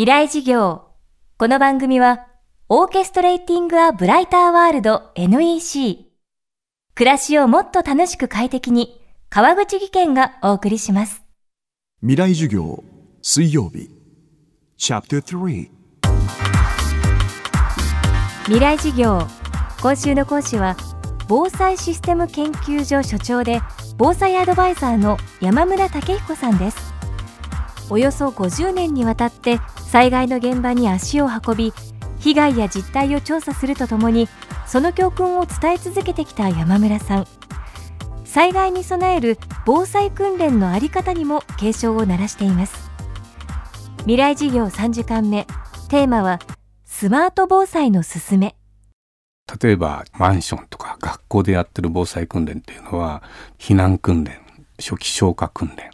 未来事業。この番組は、オーケストレーティング・ア・ブライター・ワールド NEC。暮らしをもっと楽しく快適に、川口義賢がお送りします。未来授業水曜日チャプター3未来事業。今週の講師は、防災システム研究所所長で、防災アドバイザーの山村武彦さんです。およそ50年にわたって災害の現場に足を運び被害や実態を調査するとともにその教訓を伝え続けてきた山村さん。災害に備える防災訓練のあり方にも警鐘を鳴らしています。未来事業3時間目テーマはスマート防災のすすめ。例えばマンションとか学校でやってる防災訓練っていうのは避難訓練初期消火訓練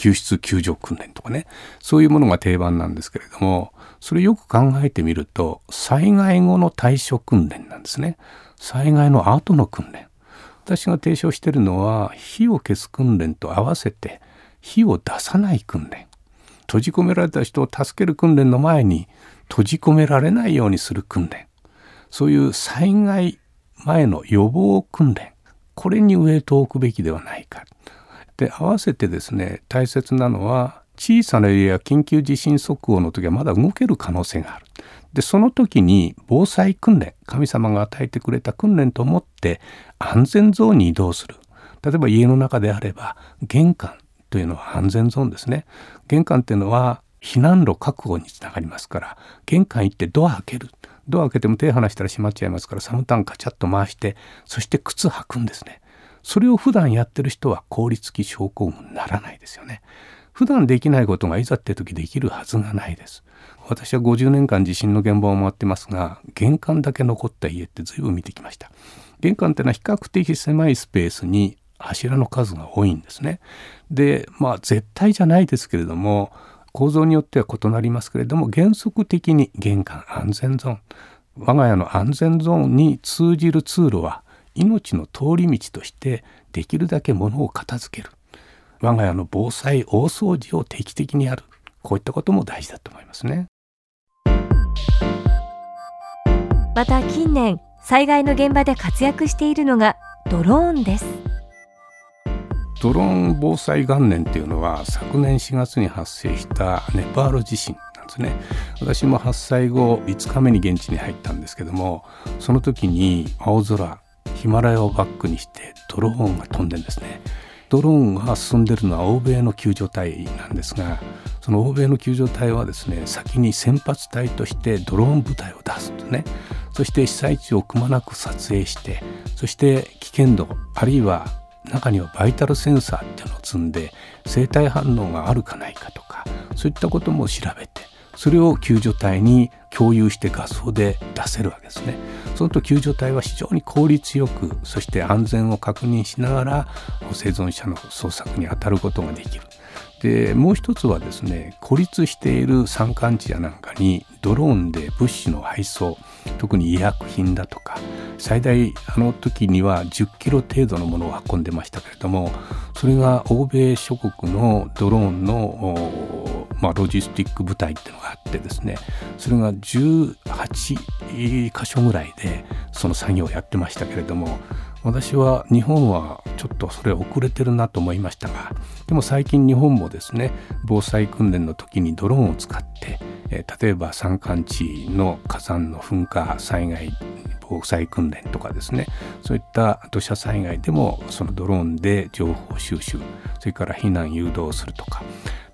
救出救助訓練とかね。そういうものが定番なんですけれどもそれよく考えてみると災害後の対処訓練なんですね。災害の後の訓練。私が提唱しているのは火を消す訓練と合わせて火を出さない訓練。閉じ込められた人を助ける訓練の前に閉じ込められないようにする訓練。そういう災害前の予防訓練。これにウエイトを置くべきではないか。で合わせてですね大切なのは小さな揺れや緊急地震速報の時はまだ動ける可能性がある。でその時に防災訓練神様が与えてくれた訓練と思って安全ゾーンに移動する。例えば家の中であれば玄関というのは安全ゾーンですね。玄関っていうのは避難路確保につながりますから玄関行ってドア開ける。ドア開けても手離したら閉まっちゃいますからサムタンカチャッと回してそして靴履くんですね。それを普段やってる人は効率的症候群にならないですよね。普段できないことがいざって時できるはずがないです。私は50年間地震の現場を回ってますが玄関だけ残った家って随分見てきました。玄関ってのは比較的狭いスペースに柱の数が多いんですね。でまあ絶対じゃないですけれども構造によっては異なりますけれども原則的に玄関安全ゾーン。我が家の安全ゾーンに通じる通路は命の通り道としてできるだけ物を片付ける。我が家の防災大掃除を定期的にやる。こういったことも大事だと思いますね。また近年災害の現場で活躍しているのがドローンです。ドローン防災元年っていうのは昨年4月に発生したネパール地震なんですね。私も発災後5日目に現地に入ったんですけどもその時に青空ヒマラヤをバックにしてドローンが飛んでんですね。ドローンが進んでるのは欧米の救助隊なんですがその欧米の救助隊はですね先に先発隊としてドローン部隊を出すんですねそして被災地をくまなく撮影してそして危険度あるいは中にはバイタルセンサーっていうのを積んで生体反応があるかないかとかそういったことも調べてそれを救助隊に共有して画像で出せるわけですね。そのと救助隊は非常に効率よくそして安全を確認しながら生存者の捜索に当たることができる。でもう一つはですね孤立している山間地やなんかにドローンで物資の配送特に医薬品だとか最大あの時には10キロ程度のものを運んでましたけれどもそれが欧米諸国のドローンの、まあ、ロジスティック部隊っていうのがあってですねそれが18箇所ぐらいでその作業をやってましたけれども私は日本はちょっとそれ遅れてるなと思いましたがでも最近日本もですね防災訓練の時にドローンを使って、えー、例えば山間地の火山の噴火災害防災訓練とかですねそういった土砂災害でもそのドローンで情報収集それから避難誘導するとか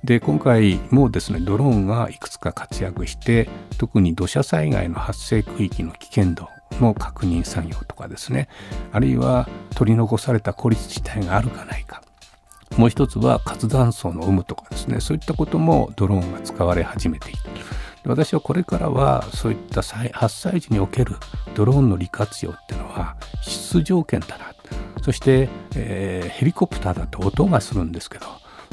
で今回もですねドローンがいくつか活躍して特に土砂災害の発生区域の危険度の確認作業とかですねあるいは取り残された孤立地帯があるかないか。もう一つは活断層の有無とかですねそういったこともドローンが使われ始めている。私はこれからはそういった発災時におけるドローンの利活用っていうのは必須条件だなそして、えー、ヘリコプターだと音がするんですけど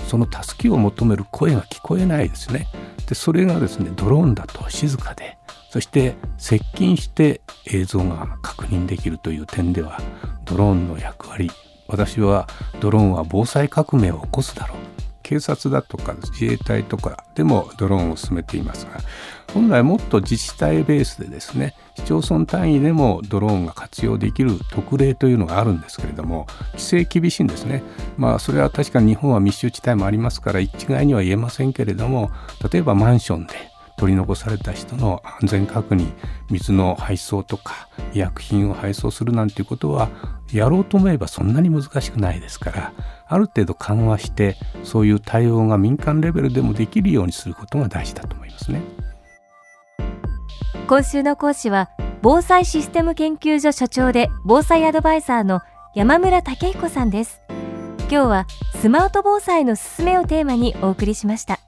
その助けを求める声が聞こえないですね。でそれがですねドローンだと静かでそして接近して映像が確認できるという点ではドローンの役割私はドローンは防災革命を起こすだろう。警察だとか自衛隊とかでもドローンを進めていますが本来もっと自治体ベースでですね市町村単位でもドローンが活用できる特例というのがあるんですけれども規制厳しいんですね。まあそれは確かに日本は密集地帯もありますから一概には言えませんけれども例えばマンションで取り残された人の安全確認水の配送とか医薬品を配送するなんていうことはやろうと思えばそんなに難しくないですからある程度緩和してそういう対応が民間レベルでもできるようにすることが大事だと思いますね。今週の講師は防災システム研究所所長で防災アドバイザーの山村武彦さんです。今日はスマート防災のすすめをテーマにお送りしました。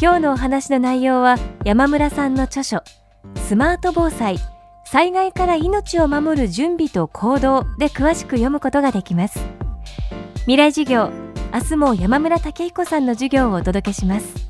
今日のお話の内容は山村さんの著書スマート防災災害から命を守る準備と行動で詳しく読むことができます。未来授業明日も山村武彦さんの授業をお届けします。